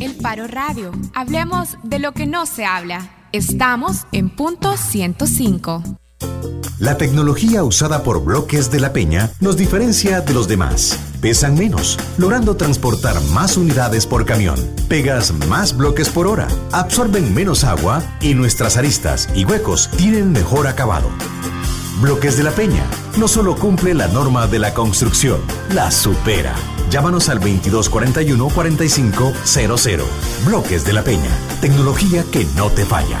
El Faro Radio. Hablemos de lo que no se habla. Estamos en punto 105. La tecnología usada por bloques de la Peña nos diferencia de los demás. Pesan menos, logrando transportar más unidades por camión. Pegas más bloques por hora, absorben menos agua y nuestras aristas y huecos tienen mejor acabado. Bloques de la Peña no solo cumple la norma de la construcción, la supera. Llámanos al 2241-4500. Bloques de la Peña. Tecnología que no te falla.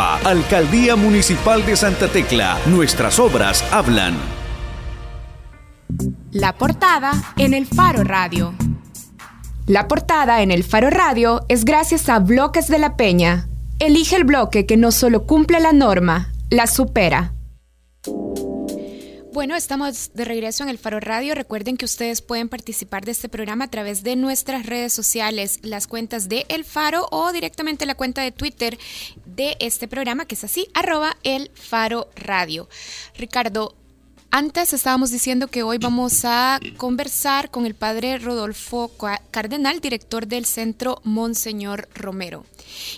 Alcaldía Municipal de Santa Tecla. Nuestras obras hablan. La portada en el Faro Radio. La portada en el Faro Radio es gracias a Bloques de la Peña. Elige el bloque que no solo cumple la norma, la supera. Bueno, estamos de regreso en el Faro Radio. Recuerden que ustedes pueden participar de este programa a través de nuestras redes sociales, las cuentas de El Faro o directamente la cuenta de Twitter de este programa, que es así, arroba El Faro Radio. Ricardo, antes estábamos diciendo que hoy vamos a conversar con el padre Rodolfo Cardenal, director del Centro Monseñor Romero.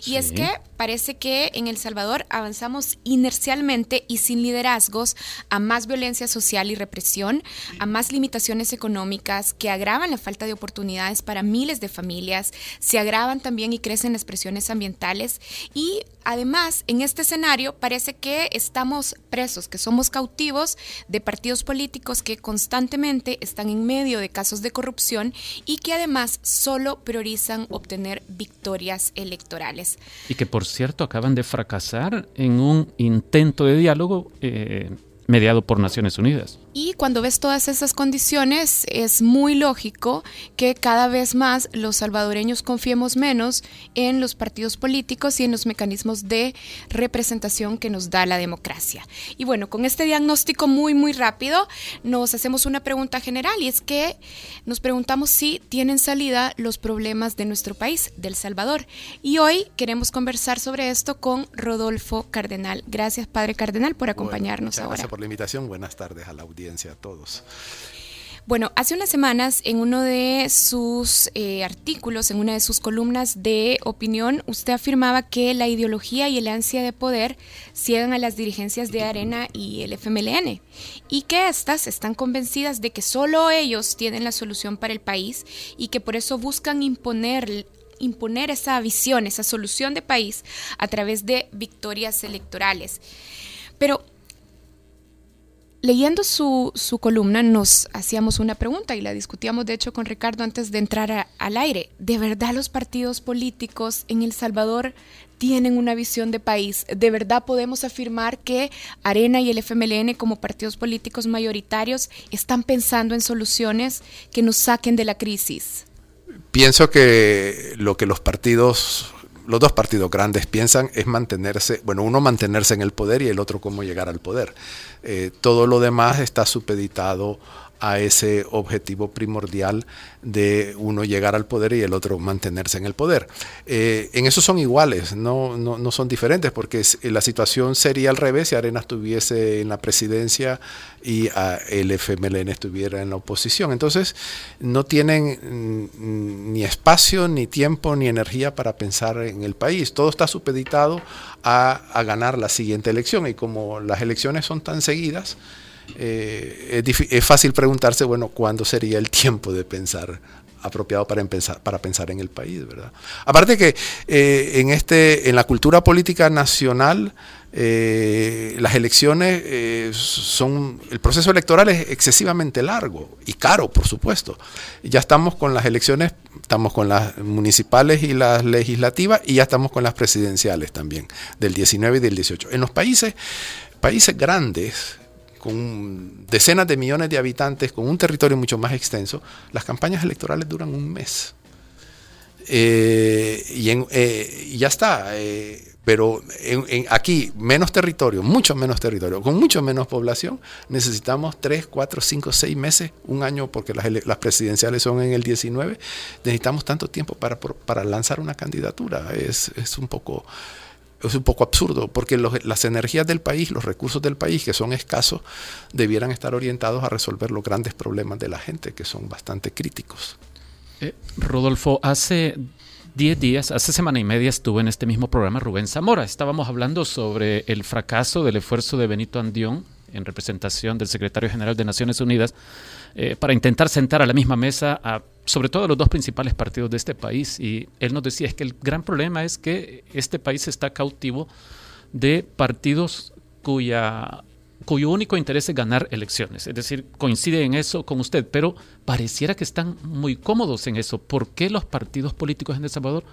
Y es que parece que en El Salvador avanzamos inercialmente y sin liderazgos a más violencia social y represión, a más limitaciones económicas que agravan la falta de oportunidades para miles de familias, se agravan también y crecen las presiones ambientales y además en este escenario parece que estamos presos, que somos cautivos de partidos políticos que constantemente están en medio de casos de corrupción y que además solo priorizan obtener victorias electorales. Cierto, acaban de fracasar en un intento de diálogo eh, mediado por Naciones Unidas. Y cuando ves todas esas condiciones, es muy lógico que cada vez más los salvadoreños confiemos menos en los partidos políticos y en los mecanismos de representación que nos da la democracia. Y bueno, con este diagnóstico muy, muy rápido, nos hacemos una pregunta general y es que nos preguntamos si tienen salida los problemas de nuestro país, del Salvador. Y hoy queremos conversar sobre esto con Rodolfo Cardenal. Gracias, Padre Cardenal, por acompañarnos ahora. Gracias por la invitación. Buenas tardes a la audiencia a todos. Bueno, hace unas semanas en uno de sus eh, artículos, en una de sus columnas de opinión, usted afirmaba que la ideología y el ansia de poder ciegan a las dirigencias de Arena y el FMLN y que éstas están convencidas de que solo ellos tienen la solución para el país y que por eso buscan imponer imponer esa visión, esa solución de país a través de victorias electorales. Pero leyendo su, su, columna nos hacíamos una pregunta y la discutíamos de hecho con Ricardo antes de entrar al aire. ¿De verdad los partidos políticos en El Salvador tienen una visión de país? ¿De verdad podemos afirmar que Arena y el FMLN como partidos políticos mayoritarios están pensando en soluciones que nos saquen de la crisis? Pienso que lo que los partidos los dos partidos grandes piensan es mantenerse, bueno, uno mantenerse en el poder y el otro cómo llegar al poder. Eh, todo lo demás está supeditado a ese objetivo primordial de uno llegar al poder y el otro mantenerse en el poder. Eh, en eso son iguales, no, no, son diferentes, porque la situación sería al revés si Arena estuviese en la presidencia y el FMLN estuviera en la oposición. Entonces, no tienen mm, ni espacio, ni tiempo, ni energía para pensar en el país. Todo está supeditado a, a ganar la siguiente elección y como las elecciones son tan seguidas, eh, es, fácil preguntarse, bueno, ¿cuándo sería el tiempo de pensar apropiado para, empezar, para pensar en el país, ¿verdad? Aparte que eh, en, este, en la cultura política nacional, eh, las elecciones son, el proceso electoral es excesivamente largo y caro, por supuesto. Ya estamos con las elecciones, estamos con las municipales y las legislativas y ya estamos con las presidenciales también, del 19 y del 18. En los países, países grandes, con decenas de millones de habitantes, con un territorio mucho más extenso, las campañas electorales duran un mes. Eh, y, ya está. pero aquí, menos territorio, mucho menos territorio, con mucho menos población, necesitamos 3, 4, 5, 6 meses, un año, porque las, presidenciales son en el 19, necesitamos tanto tiempo para, lanzar una candidatura. Es un poco es un poco absurdo, porque las energías del país, los recursos del país, que son escasos, debieran estar orientados a resolver los grandes problemas de la gente, que son bastante críticos. Eh, Rodolfo, hace 10 días, hace semana y media estuve en este mismo programa Rubén Zamora. Estábamos hablando sobre el fracaso del esfuerzo de Benito Andión en representación del secretario general de Naciones Unidas eh, para intentar sentar a la misma mesa a sobre todo los dos principales partidos de este país. Y él nos decía es que el gran problema es que este país está cautivo de partidos cuya cuyo único interés es ganar elecciones. Es decir, coincide en eso con usted, pero pareciera que están muy cómodos en eso. ¿Por qué los partidos políticos en El Salvador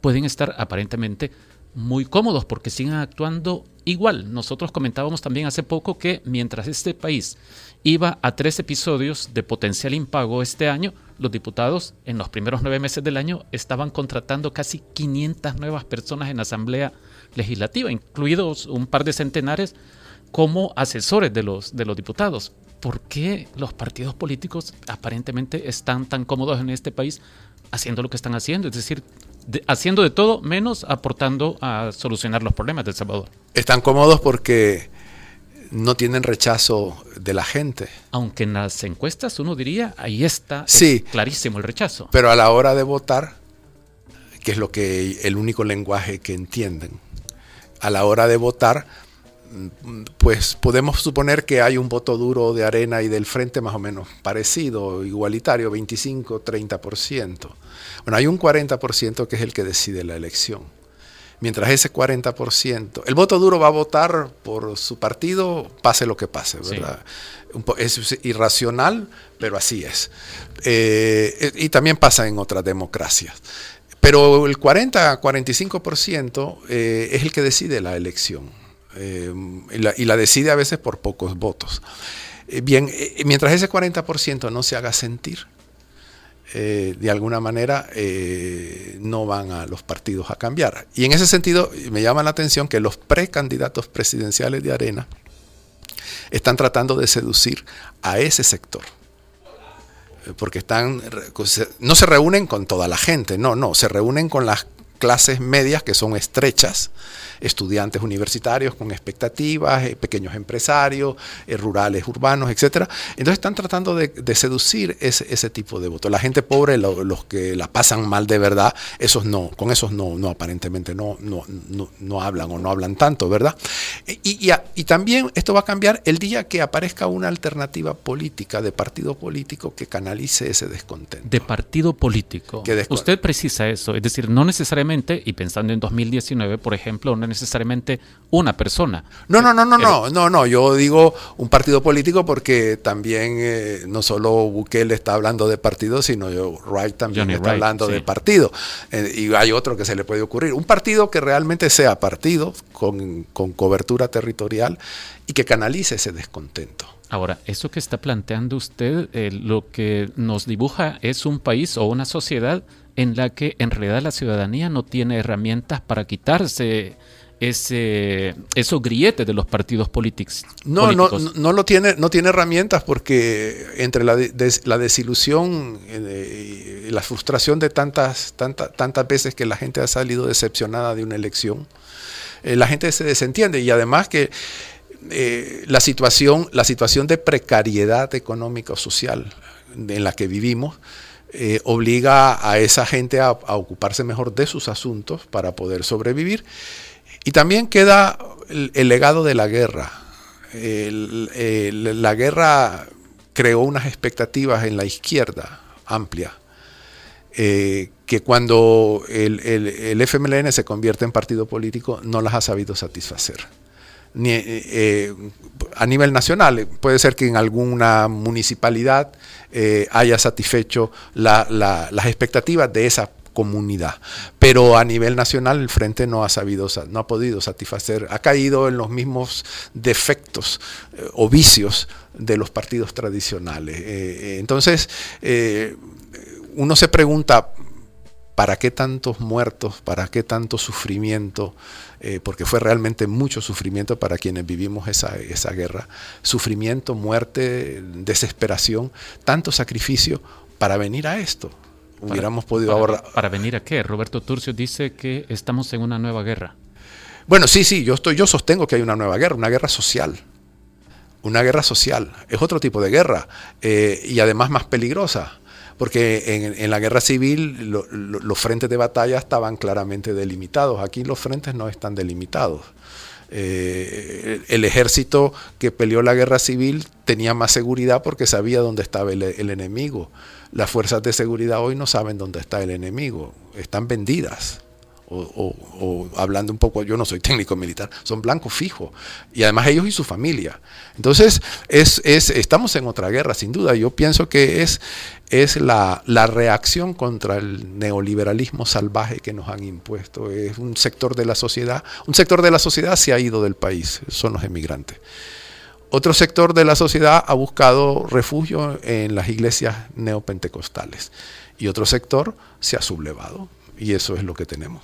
pueden estar aparentemente muy cómodos? Porque siguen actuando igual. Nosotros comentábamos también hace poco que mientras este país iba a tres episodios de potencial impago este año, los diputados en los primeros nueve meses del año estaban contratando casi 500 nuevas personas en la Asamblea Legislativa, incluidos un par de centenares como asesores de los, de los diputados. ¿Por qué los partidos políticos aparentemente están tan cómodos en este país haciendo lo que están haciendo? Es decir, haciendo de todo menos aportando a solucionar los problemas de El Salvador. Están cómodos porque no tienen rechazo de la gente. Aunque en las encuestas uno diría, ahí está sí, clarísimo el rechazo. Pero a la hora de votar, que es lo que el único lenguaje que entienden, a la hora de votar, pues podemos suponer que hay un voto duro de arena y del frente más o menos parecido, igualitario, 25-30%. Bueno, hay un 40% que es el que decide la elección mientras ese 40%, el voto duro va a votar por su partido, pase lo que pase, ¿verdad? Es irracional, pero así es. Eh, y también pasa en otras democracias. Pero el 40-45% eh, es el que decide la elección. Eh, y, la, decide a veces por pocos votos. bien, mientras ese 40% no se haga sentir, eh, de alguna manera eh, no van a los partidos a cambiar. Y en ese sentido me llama la atención que los precandidatos presidenciales de Arena están tratando de seducir a ese sector. Eh, porque están, no se reúnen con toda la gente, no, no, se reúnen con las clases medias que son estrechas, estudiantes universitarios con expectativas, eh, pequeños empresarios, eh, rurales, urbanos, etcétera. Entonces están tratando de, seducir ese, tipo de votos. La gente pobre, los que la pasan mal de verdad, esos no, con esos no, no aparentemente no, no, no, hablan o no hablan tanto, ¿verdad? Y, y, también esto va a cambiar el día que aparezca una alternativa política, de partido político, que canalice ese descontento. De partido político. Usted precisa eso, es decir, no necesariamente, y pensando en 2019, por ejemplo, no necesariamente una persona. No, no, no, no, no, no, no. Yo digo un partido político porque también eh, no solo Bukele está hablando de partido, sino yo, Wright también está hablando de partido. Eh, y hay otro que se le puede ocurrir. Un partido que realmente sea partido, con, con cobertura territorial y que canalice ese descontento. Ahora, eso que está planteando usted, eh, lo que nos dibuja es un país o una sociedad en la que en realidad la ciudadanía no tiene herramientas para quitarse ese esos grilletes de los partidos políticos. No, no, no lo tiene, no tiene herramientas porque entre la, la desilusión eh, y la frustración de tantas, tantas, tantas veces que la gente ha salido decepcionada de una elección, eh, la gente se desentiende y además que eh, la situación, la situación de precariedad económica o social en la que vivimos eh, obliga a esa gente a, ocuparse mejor de sus asuntos para poder sobrevivir. Y también queda el, legado de la guerra. la guerra creó unas expectativas en la izquierda amplia, eh, que cuando el, el, FMLN se convierte en partido político no las ha sabido satisfacer. Ni, eh, a nivel nacional, puede ser que en alguna municipalidad eh, haya satisfecho las expectativas de esa comunidad. Pero a nivel nacional el Frente no ha sabido, no ha podido satisfacer, ha caído en los mismos defectos eh, o vicios de los partidos tradicionales. Eh, entonces, uno se pregunta, ¿para qué tantos muertos? ¿Para qué tanto sufrimiento? Eh, porque fue realmente mucho sufrimiento para quienes vivimos esa, esa guerra. Sufrimiento, muerte, desesperación, tanto sacrificio para venir a esto. Hubiéramos podido ahorrar. ¿Para venir a qué? Roberto Turcio dice que estamos en una nueva guerra. Bueno, sí, sí, yo, estoy, yo sostengo que hay una nueva guerra, una guerra social. Una guerra social. Es otro tipo de guerra eh, y además más peligrosa porque en, la guerra civil los frentes de batalla estaban claramente delimitados. Aquí los frentes no están delimitados. Eh, el ejército que peleó la guerra civil tenía más seguridad porque sabía dónde estaba el, el enemigo. Las fuerzas de seguridad hoy no saben dónde está el enemigo, están vendidas o, hablando un poco, yo no soy técnico militar, son blancos fijos, y además ellos y su familia. Entonces, es, estamos en otra guerra, sin duda. Yo pienso que es, es la, la, reacción contra el neoliberalismo salvaje que nos han impuesto. Es un sector de la sociedad, un sector de la sociedad se ha ido del país, son los emigrantes. Otro sector de la sociedad ha buscado refugio en las iglesias neopentecostales y otro sector se ha sublevado y eso es lo que tenemos.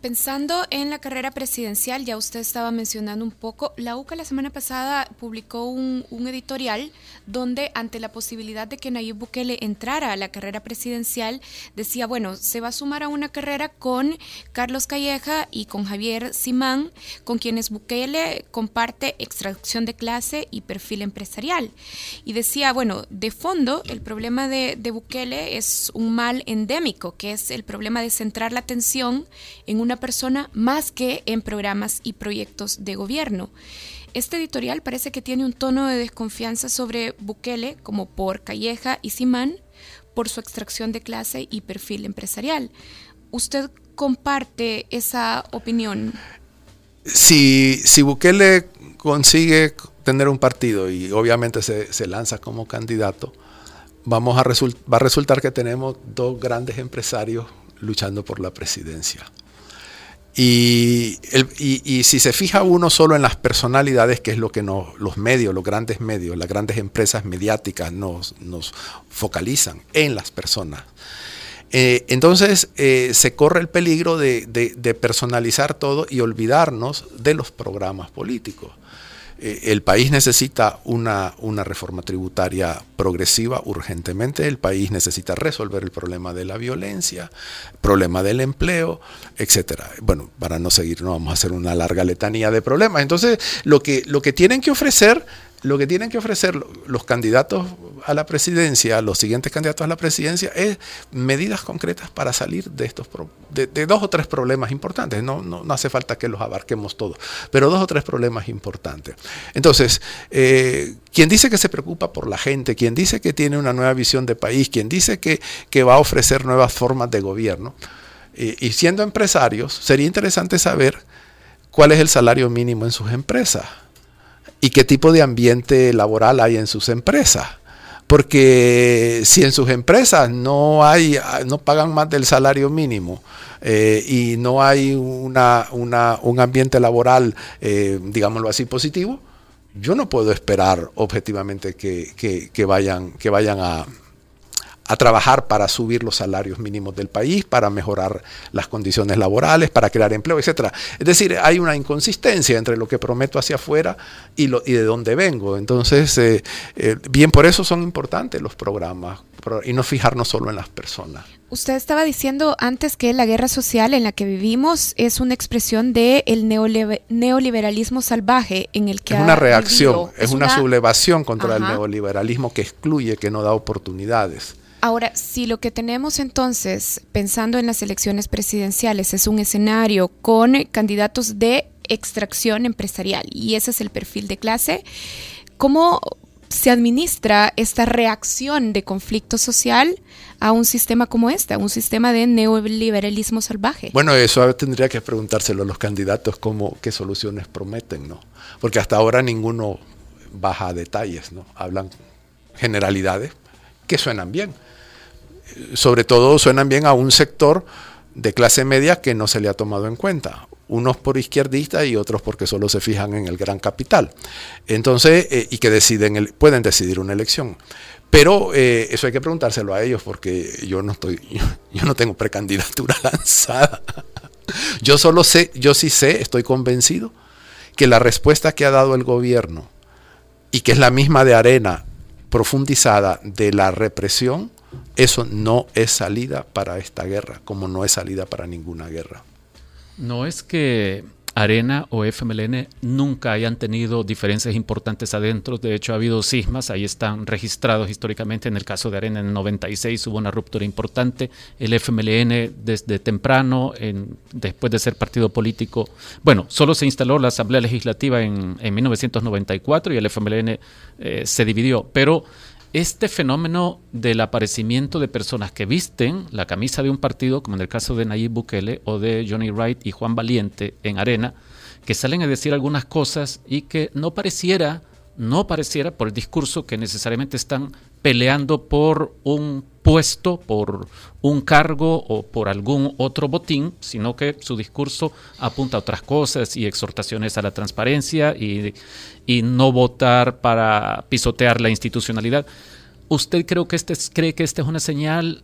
Pensando en la carrera presidencial, ya usted estaba mencionando un poco, la UCA la semana pasada publicó un, editorial donde ante la posibilidad de que Nayib Bukele entrara a la carrera presidencial, decía, bueno, se va a sumar a una carrera con Carlos Calleja y con Javier Simán, con quienes Bukele comparte extracción de clase y perfil empresarial. Y decía, bueno, de fondo, el problema de, de Bukele es un mal endémico, que es el problema de centrar la atención en un una persona más que en programas y proyectos de gobierno. Este editorial parece que tiene un tono de desconfianza sobre Bukele, como por Calleja y Simán, por su extracción de clase y perfil empresarial. ¿Usted comparte esa opinión? Si, si Bukele consigue tener un partido y obviamente se, se lanza como candidato, vamos a va a resultar que tenemos dos grandes empresarios luchando por la presidencia. Y, si se fija uno solo en las personalidades, que es lo que los medios, los grandes medios, las grandes empresas mediáticas nos, focalizan en las personas. Eh, entonces eh, se corre el peligro de personalizar todo y olvidarnos de los programas políticos. Eh, el país necesita una, una, reforma tributaria progresiva urgentemente, el país necesita resolver el problema de la violencia, problema del empleo, etcétera. Bueno, para no seguir, no vamos a hacer una larga letanía de problemas. Entonces, lo que, lo que tienen que ofrecer lo que tienen que ofrecer los candidatos a la presidencia, los siguientes candidatos a la presidencia, es medidas concretas para salir de estos de, dos o tres problemas importantes. No, no, hace falta que los abarquemos todos, pero dos o tres problemas importantes. Entonces, eh, quien dice que se preocupa por la gente, quien dice que tiene una nueva visión de país, quien dice que, va a ofrecer nuevas formas de gobierno, eh, y siendo empresarios, sería interesante saber cuál es el salario mínimo en sus empresas y qué tipo de ambiente laboral hay en sus empresas. Porque si en sus empresas no hay, no pagan más del salario mínimo eh, y no hay una, un ambiente laboral, eh, digámoslo así, positivo, yo no puedo esperar objetivamente que vayan, que vayan a, a trabajar para subir los salarios mínimos del país, para mejorar las condiciones laborales, para crear empleo, etc. Es decir, hay una inconsistencia entre lo que prometo hacia afuera y, lo, y de dónde vengo. Entonces, eh, eh, bien, por eso son importantes los programas y no fijarnos solo en las personas. Usted estaba diciendo antes que la guerra social en la que vivimos es una expresión del el neoliberalismo salvaje en el que... Es una reacción, es, una, sublevación contra el neoliberalismo que excluye, que no da oportunidades. Ahora, si lo que tenemos entonces, pensando en las elecciones presidenciales, es un escenario con candidatos de extracción empresarial y ese es el perfil de clase, ¿cómo se administra esta reacción de conflicto social a un sistema como este, a un sistema de neoliberalismo salvaje? Bueno, eso tendría que preguntárselo a los candidatos cómo, qué soluciones prometen, ¿no? Porque hasta ahora ninguno baja a detalles, ¿no? Hablan generalidades que suenan bien sobre todo suenan bien a un sector de clase media que no se le ha tomado en cuenta. Unos por izquierdistas y otros porque solo se fijan en el gran capital. Entonces, eh, y que deciden pueden decidir una elección. Pero eh, eso hay que preguntárselo a ellos porque yo no estoy, yo, no tengo precandidatura lanzada. Yo solo sé, yo sí sé, estoy convencido que la respuesta que ha dado el gobierno y que es la misma de Arena profundizada de la represión, eso no es salida para esta guerra, como no es salida para ninguna guerra. No es que Arena o FMLN nunca hayan tenido diferencias importantes adentro. De hecho, ha habido sismas, ahí están registrados históricamente. En el caso de Arena, en el 96 hubo una ruptura importante. El FMLN, desde temprano, después de ser partido político, bueno, solo se instaló la Asamblea Legislativa en, 1994 y el FMLN eh, se dividió. Pero este fenómeno del aparecimiento de personas que visten la camisa de un partido, como en el caso de Nayib Bukele o de Johnny Wright y Juan Valiente en Arena, que salen a decir algunas cosas y que no pareciera, no pareciera por el discurso que necesariamente están peleando por un puesto, por un cargo o por algún otro botín, sino que su discurso apunta a otras cosas y exhortaciones a la transparencia y, no votar para pisotear la institucionalidad. ¿Usted creo que este, cree que esta es una señal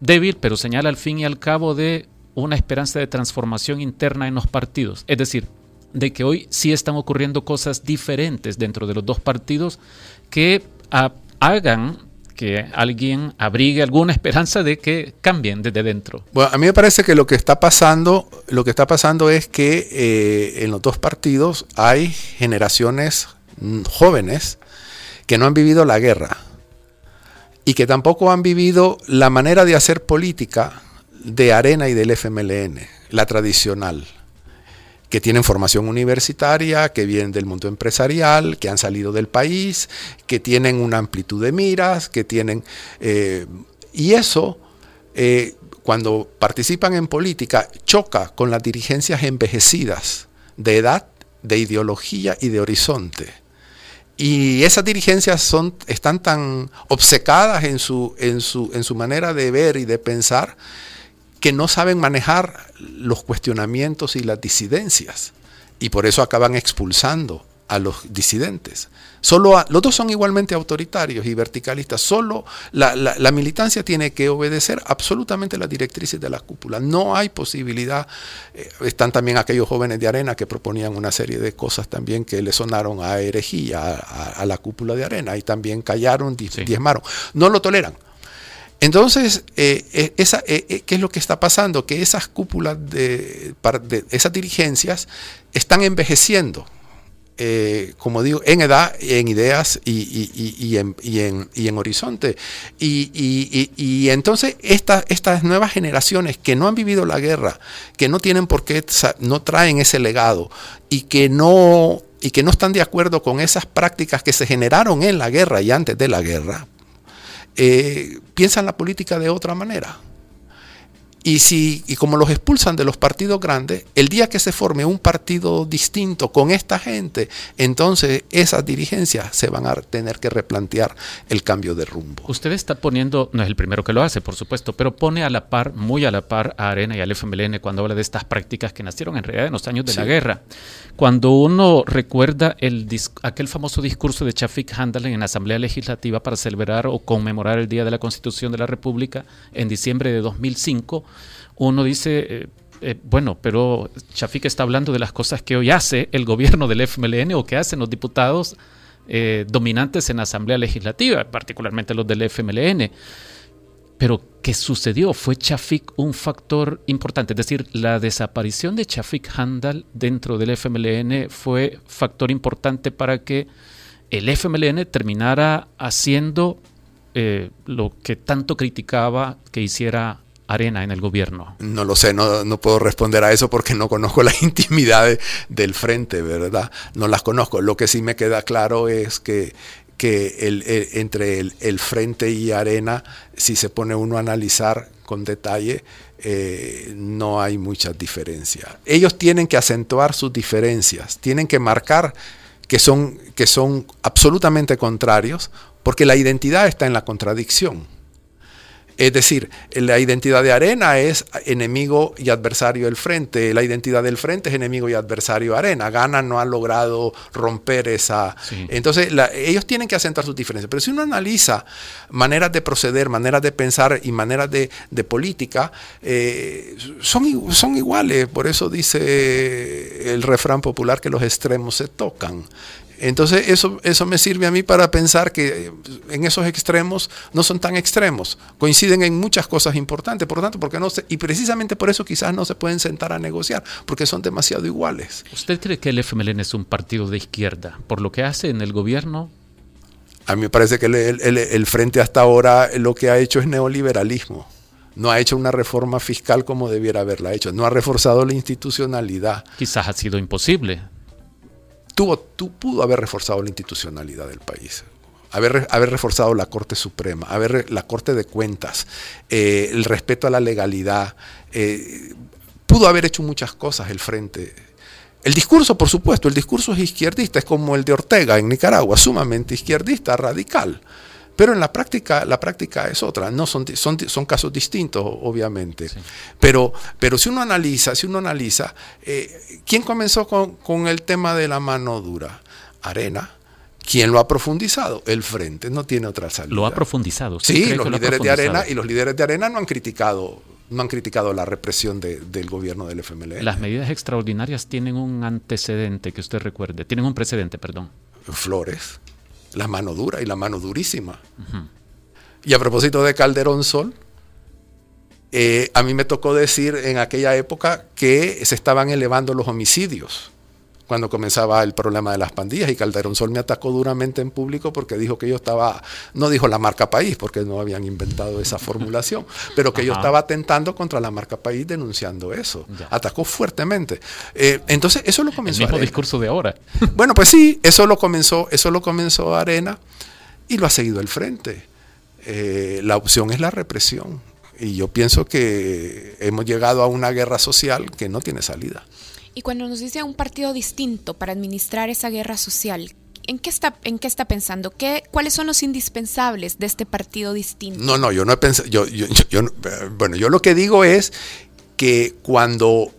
débil, pero señala al fin y al cabo de una esperanza de transformación interna en los partidos? Es decir, de que hoy sí están ocurriendo cosas diferentes dentro de los dos partidos que hagan que alguien abrigue alguna esperanza de que cambien desde dentro. Bueno, a mí me parece que lo que está pasando, lo que está pasando es que eh, en los dos partidos hay generaciones jóvenes que no han vivido la guerra y que tampoco han vivido la manera de hacer política de Arena y del FMLN, la tradicional que tienen formación universitaria, que vienen del mundo empresarial, que han salido del país, que tienen una amplitud de miras, que tienen... Eh, y eso, eh, cuando participan en política, choca con las dirigencias envejecidas de edad, de ideología y de horizonte. Y esas dirigencias son, están tan obcecadas en su, en, su, en su manera de ver y de pensar que no saben manejar los cuestionamientos y las disidencias. Y por eso acaban expulsando a los disidentes. Solo los dos son igualmente autoritarios y verticalistas. Solo la, militancia tiene que obedecer absolutamente las directrices de la cúpula. No hay posibilidad. Eh, están también aquellos jóvenes de arena que proponían una serie de cosas también que le sonaron a herejía, a, la cúpula de arena, y también callaron, diezmaron. No lo toleran. Entonces, eh, eh, eh, ¿qué es lo que está pasando? Que esas cúpulas de, esas dirigencias están envejeciendo, como digo, en edad, en ideas y, en, horizonte. Y, entonces estas nuevas generaciones que no han vivido la guerra, que no tienen por qué, no traen ese legado y y que no están de acuerdo con esas prácticas que se generaron en la guerra y antes de la guerra, eh, piensan la política de otra manera. Y, si, y como los expulsan de los partidos grandes, el día que se forme un partido distinto con esta gente, entonces esas dirigencias se van a tener que replantear el cambio de rumbo. Usted está poniendo, no es el primero que lo hace, por supuesto, pero pone a la par, muy a la par a Arena y al FMLN cuando habla de estas prácticas que nacieron en realidad en los años de la guerra. Cuando uno recuerda el, aquel famoso discurso de Chafik Handel en la Asamblea Legislativa para celebrar o conmemorar el Día de la Constitución de la República en diciembre de 2005, uno dice, eh, eh, bueno, pero Chafik está hablando de las cosas que hoy hace el gobierno del FMLN o que hacen los diputados eh, dominantes en la Asamblea Legislativa, particularmente los del FMLN. Pero, ¿qué sucedió? ¿Fue Chafik un factor importante? Es decir, la desaparición de Chafik Handal dentro del FMLN fue factor importante para que el FMLN terminara haciendo lo que tanto criticaba que hiciera arena en el gobierno? No lo sé, no, no puedo responder a eso porque no conozco la intimidad del frente, ¿verdad? No las conozco. Lo que sí me queda claro es que, que el, entre el, frente y arena, si se pone uno a analizar con detalle, eh, no hay muchas diferencias. Ellos tienen que acentuar sus diferencias, tienen que marcar que son, que son absolutamente contrarios, porque la identidad está en la contradicción. Es decir, la identidad de Arena es enemigo y adversario del frente, la identidad del frente es enemigo y adversario de Arena. Gana no ha logrado romper esa... Entonces, ellos tienen que acentuar sus diferencias. Pero si uno analiza maneras de proceder, maneras de pensar y maneras de, política, eh, son, son iguales. Por eso dice el refrán popular que los extremos se tocan. Entonces eso, eso me sirve a mí para pensar que eh, en esos extremos no son tan extremos, coinciden en muchas cosas importantes, por lo tanto, porque no y precisamente por eso quizás no se pueden sentar a negociar, porque son demasiado iguales. ¿Usted cree que el FMLN es un partido de izquierda por lo que hace en el gobierno? A mí me parece que el Frente hasta ahora lo que ha hecho es neoliberalismo no ha hecho una reforma fiscal como debiera haberla hecho, no ha reforzado la institucionalidad. Quizás ha sido imposible tuvo, pudo haber reforzado la institucionalidad del país. Haber, haber, reforzado la Corte Suprema, haber, la Corte de Cuentas, eh, el respeto a la legalidad. Eh, pudo haber hecho muchas cosas el Frente. El discurso, por supuesto, el discurso es izquierdista, es como el de Ortega en Nicaragua, sumamente izquierdista, radical. Pero en la práctica, la práctica es otra, no son, son, son casos distintos, obviamente. Pero, pero si uno analiza, si uno analiza, eh, ¿quién comenzó con, el tema de la mano dura? Arena. ¿Quién lo ha profundizado? El Frente, no tiene otra salida. Lo ha profundizado. Sí, los líderes de Arena y los líderes de Arena no han criticado no han criticado la represión del gobierno del FMLN. Las medidas extraordinarias tienen un antecedente que usted recuerde, tienen un precedente, perdón. Flores la mano dura y la mano durísima. Y a propósito de Calderón Sol, eh, a mí me tocó decir en aquella época que se estaban elevando los homicidios cuando comenzaba el problema de las pandillas y Calderón Sol me atacó duramente en público porque dijo que yo estaba, no dijo la marca país porque no habían inventado esa formulación, pero que yo estaba atentando contra la marca país denunciando eso. Atacó fuertemente. Eh, entonces eso lo comenzó. El mismo discurso de ahora. Bueno, pues sí, eso lo comenzó, eso lo comenzó Arena y lo ha seguido el frente. Eh, la opción es la represión. Y yo pienso que hemos llegado a una guerra social que no tiene salida. Y cuando nos dice un partido distinto para administrar esa guerra social, ¿en qué está, en qué está pensando? ¿Qué, ¿Cuáles son los indispensables de este partido distinto? No, no, yo no he pensado, yo, yo, bueno, yo lo que digo es que cuando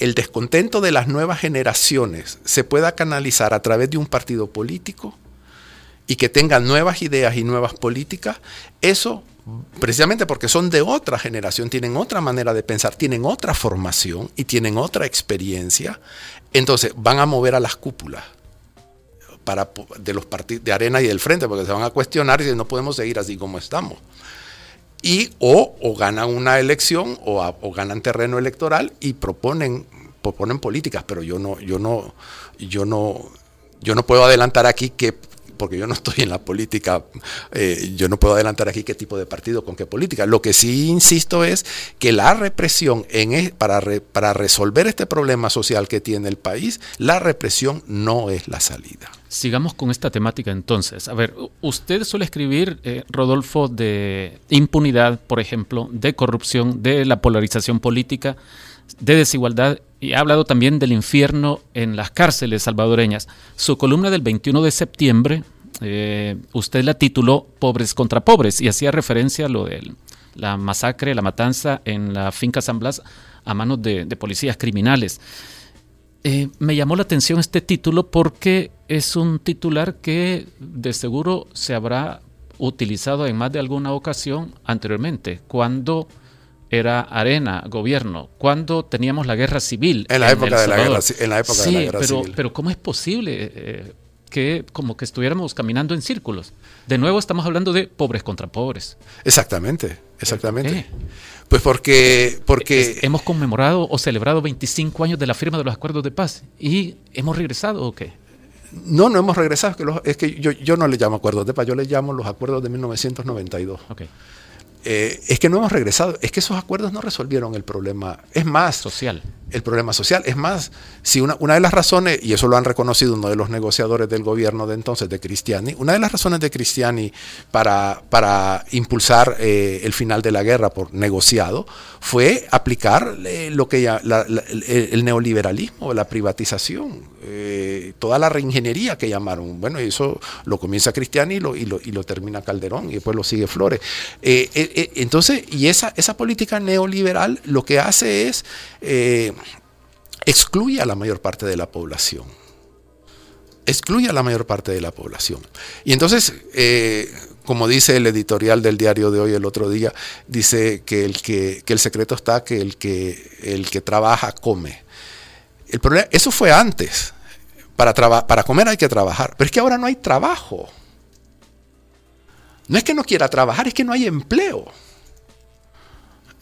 el descontento de las nuevas generaciones se pueda canalizar a través de un partido político y que tenga nuevas ideas y nuevas políticas, eso precisamente porque son de otra generación, tienen otra manera de pensar, tienen otra formación y tienen otra experiencia, entonces van a mover a las cúpulas para, de los partidos de arena y del frente, porque se van a cuestionar y no podemos seguir así como estamos. Y o, ganan una elección o, ganan terreno electoral y proponen, proponen políticas, pero yo no, yo no, yo no, yo no puedo adelantar aquí que porque yo no estoy en la política, eh, yo no puedo adelantar aquí qué tipo de partido con qué política. Lo que sí insisto es que la represión e, para resolver este problema social que tiene el país, la represión no es la salida. Sigamos con esta temática entonces. A ver, usted suele escribir, eh, Rodolfo, de impunidad, por ejemplo, de corrupción, de la polarización política, de desigualdad y ha hablado también del infierno en las cárceles salvadoreñas. Su columna del 21 de septiembre, eh, usted la tituló Pobres contra Pobres y hacía referencia a lo de la masacre, la matanza en la finca San Blas a manos de, policías criminales. Eh, me llamó la atención este título porque es un titular que de seguro se habrá utilizado en más de alguna ocasión anteriormente, cuando era arena, gobierno, cuando teníamos la guerra civil. En la época, de la, guerra, en la época de la guerra pero, civil. Pero ¿cómo es posible eh, que como que estuviéramos caminando en círculos? De nuevo estamos hablando de pobres contra pobres. Exactamente, exactamente. Pues porque, porque... hemos conmemorado o celebrado 25 años de la firma de los acuerdos de paz y hemos regresado o qué? No, no hemos regresado. Es que, yo, yo no le llamo acuerdos de paz, yo le llamo los acuerdos de 1992. Okay. Eh, es que no hemos regresado, es que esos acuerdos no resolvieron el problema. Es más, social. El problema social. Es más, si una, una, de las razones, y eso lo han reconocido uno de los negociadores del gobierno de entonces, de Cristiani, una de las razones de Cristiani para, para impulsar eh, el final de la guerra por negociado fue aplicar eh, lo que el, neoliberalismo, la privatización, eh, toda la reingeniería que llamaron. Bueno, eso lo comienza Cristiani y lo, y lo, y lo termina Calderón y después lo sigue Flores. Entonces, y esa, esa política neoliberal lo que hace es excluye a la mayor parte de la población. Excluye a la mayor parte de la población. Y entonces, eh, como dice el editorial del diario de hoy el otro día, dice que el, que, que el secreto está que el, que el que trabaja come. El problema, eso fue antes. Para, para comer hay que trabajar. Pero es que ahora no hay trabajo. No es que no quiera trabajar, es que no hay empleo.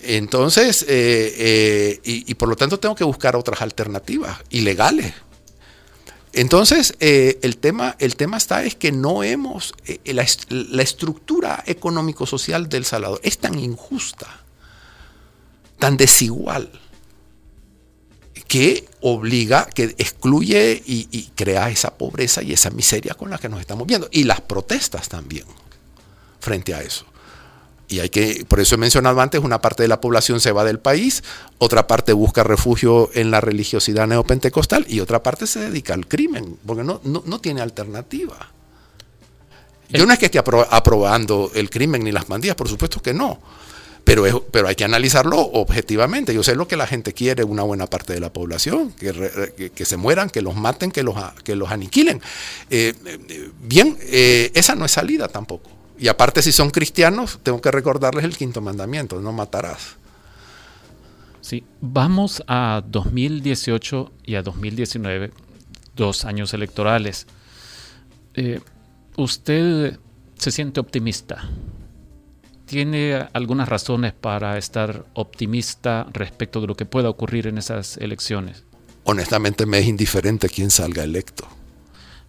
Entonces, eh, eh, y, por lo tanto tengo que buscar otras alternativas ilegales. Entonces, eh, el, tema, el tema está es que no hemos, la, la, estructura económico-social del Salvador es tan injusta, tan desigual, que obliga, que excluye y, y crea esa pobreza y esa miseria con la que nos estamos viendo. Y las protestas también frente a eso. Y hay que, por eso he mencionado antes, una parte de la población se va del país, otra parte busca refugio en la religiosidad neopentecostal y otra parte se dedica al crimen, porque no, no, no tiene alternativa. Yo no es que esté apro aprobando el crimen ni las mandías, por supuesto que no. Pero, es, pero hay que analizarlo objetivamente. Yo sé lo que la gente quiere, una buena parte de la población, que, re, que, que se mueran, que los maten, que los, que los aniquilen. Eh, bien, eh, esa no es salida tampoco. Y aparte, si son cristianos, tengo que recordarles el quinto mandamiento, no matarás. Sí, vamos a 2018 y a 2019, dos años electorales. Eh, ¿Usted se siente optimista? ¿Tiene algunas razones para estar optimista respecto de lo que pueda ocurrir en esas elecciones? Honestamente me es indiferente quién salga electo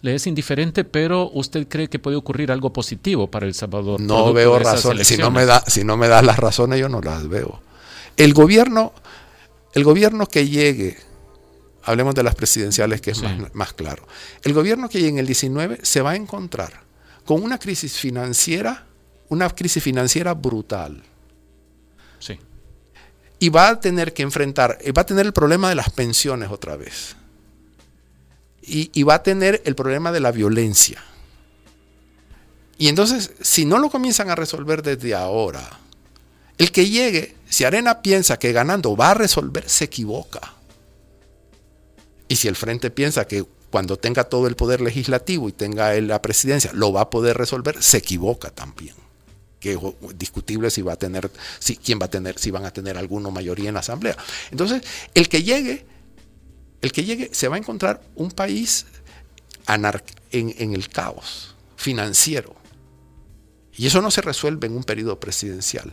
le es indiferente, pero usted cree que puede ocurrir algo positivo para El Salvador. No veo razones. Si no, me da, si no me das las razones, yo no las veo. El gobierno, el gobierno que llegue, hablemos de las presidenciales, que es sí. más, más claro. El gobierno que llegue en el 19 se va a encontrar con una crisis financiera, una crisis financiera brutal. Sí. Y va a tener que enfrentar, va a tener el problema de las pensiones otra vez y, va a tener el problema de la violencia. Y entonces, si no lo comienzan a resolver desde ahora, el que llegue, si Arena piensa que ganando va a resolver, se equivoca. Y si el Frente piensa que cuando tenga todo el poder legislativo y tenga la presidencia, lo va a poder resolver, se equivoca también. Que es discutible si va a tener, si, quién va a tener, si van a tener alguna mayoría en la asamblea. Entonces, el que llegue el que llegue se va a encontrar un país en, en, el caos financiero. Y eso no se resuelve en un periodo presidencial.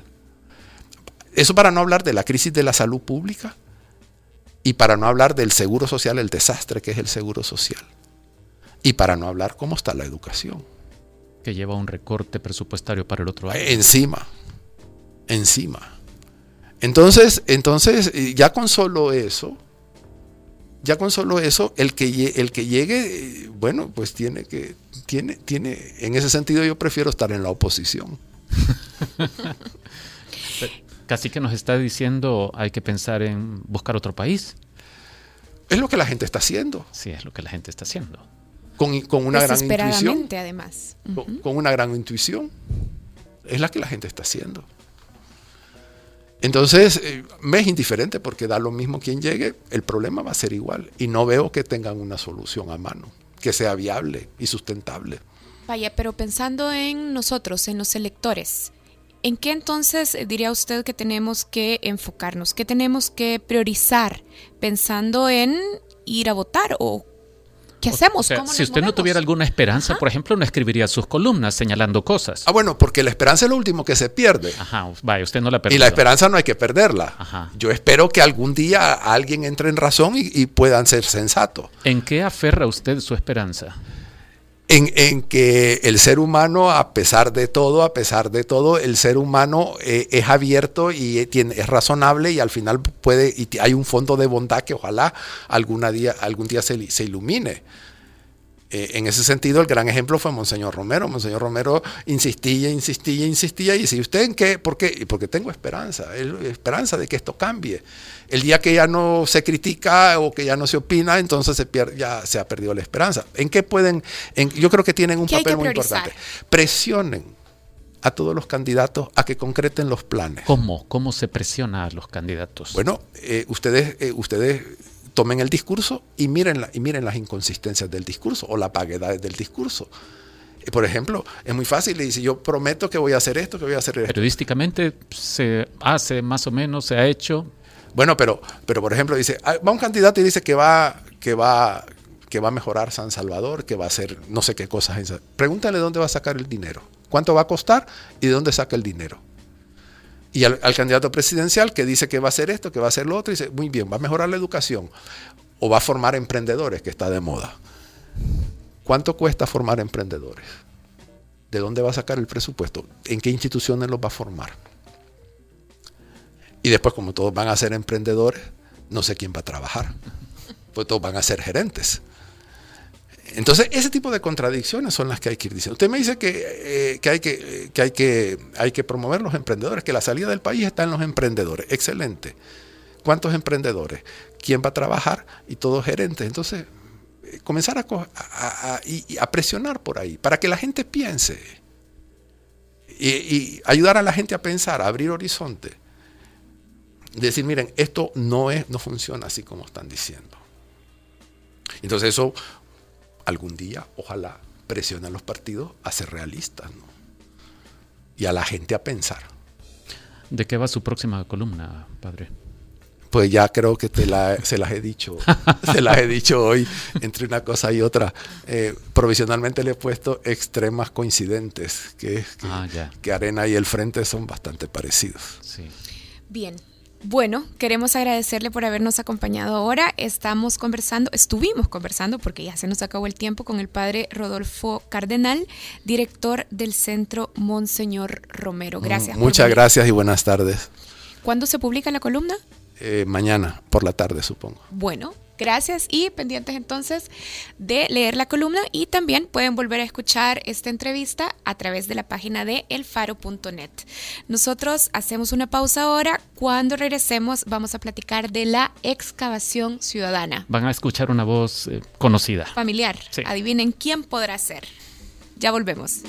Eso para no hablar de la crisis de la salud pública y para no hablar del seguro social, el desastre que es el seguro social. Y para no hablar cómo está la educación. Que lleva un recorte presupuestario para el otro año. Encima, encima. Entonces, entonces ya con solo eso, ya con solo eso, el que, el que llegue, bueno, pues tiene que, tiene, tiene, en ese sentido yo prefiero estar en la oposición. Casi que nos está diciendo hay que pensar en buscar otro país. Es lo que la gente está haciendo. Sí, es lo que la gente está haciendo. Con, con una gran intuición. además. Uh -huh. con, con una gran intuición. Es la que la gente está haciendo. Entonces, eh, me es indiferente porque da lo mismo quien llegue, el problema va a ser igual. Y no veo que tengan una solución a mano, que sea viable y sustentable. Vaya, pero pensando en nosotros, en los electores, ¿en qué entonces diría usted que tenemos que enfocarnos? ¿Qué tenemos que priorizar pensando en ir a votar o ¿Qué hacemos? O sea, si usted movemos? no tuviera alguna esperanza, Ajá. por ejemplo, no escribiría sus columnas señalando cosas. Ah, bueno, porque la esperanza es lo último que se pierde. Ajá, vaya, usted no la perdió. Y la esperanza no hay que perderla. Ajá. Yo espero que algún día alguien entre en razón y, y puedan ser sensato. ¿En qué aferra usted su esperanza? En, que el ser humano, a pesar de todo, a pesar de todo, el ser humano eh, es abierto y tiene, es razonable y al final puede, y hay un fondo de bondad que ojalá alguna día, algún día se ilumine. Eh, en ese sentido, el gran ejemplo fue Monseñor Romero. Monseñor Romero insistía, insistía, insistía y decía, ¿usted en qué? ¿Por qué? Porque tengo esperanza, esperanza de que esto cambie. El día que ya no se critica o que ya no se opina, entonces se pierde, ya se ha perdido la esperanza. ¿En qué pueden? yo creo que tienen un papel muy importante. Presionen a todos los candidatos a que concreten los planes. ¿Cómo? ¿Cómo se presiona a los candidatos? Bueno, eh, ustedes, eh, ustedes tomen el discurso y miren, y miren las inconsistencias del discurso o la vaguedad del discurso. Por ejemplo, es muy fácil y dice, yo prometo que voy a hacer esto, que voy a hacer esto. Periodísticamente se hace más o menos, se ha hecho. Bueno, pero, pero por ejemplo, dice, ah, va un candidato y dice que va, que va, que va a mejorar San Salvador, que va a hacer no sé qué cosas. Pregúntale dónde va a sacar el dinero, cuánto va a costar y de dónde saca el dinero. Y al, candidato presidencial que dice que va a hacer esto, que va a hacer lo otro, dice, muy bien, va a mejorar la educación o va a formar emprendedores, que está de moda. ¿Cuánto cuesta formar emprendedores? ¿De dónde va a sacar el presupuesto? ¿En qué instituciones los va a formar? Y después, como todos van a ser emprendedores, no sé quién va a trabajar. Pues todos van a ser gerentes. Entonces, ese tipo de contradicciones son las que hay que ir diciendo. Usted me dice que, eh, hay, que, hay, que hay que promover los emprendedores, que la salida del país está en los emprendedores. Excelente. ¿Cuántos emprendedores? ¿Quién va a trabajar? Y todos gerentes. Entonces, eh, comenzar a, a, presionar por ahí, para que la gente piense. Y, y, ayudar a la gente a pensar, a abrir horizonte. Decir, miren, esto no, es, no funciona así como están diciendo. Entonces eso algún día, ojalá, presione a los partidos a ser realistas y a la gente a pensar. ¿De qué va su próxima columna, padre? Pues ya creo que te se las he dicho, se las he dicho hoy entre una cosa y otra. Eh, provisionalmente le he puesto extremas coincidentes, que, que, ah, que Arena y el Frente son bastante parecidos. Sí. Bien, bueno, queremos agradecerle por habernos acompañado ahora. Estamos conversando, estuvimos conversando, porque ya se nos acabó el tiempo, con el padre Rodolfo Cardenal, director del Centro Monseñor Romero. Gracias. Muchas gracias y buenas tardes. ¿Cuándo se publica la columna? Eh, mañana, por la tarde, supongo. Bueno, Gracias y pendientes entonces de leer la columna y también pueden volver a escuchar esta entrevista a través de la página de elfaro.net. Nosotros hacemos una pausa ahora. Cuando regresemos vamos a platicar de la excavación ciudadana. Van a escuchar una voz eh, conocida. Familiar. Adivinen quién podrá ser. Ya volvemos.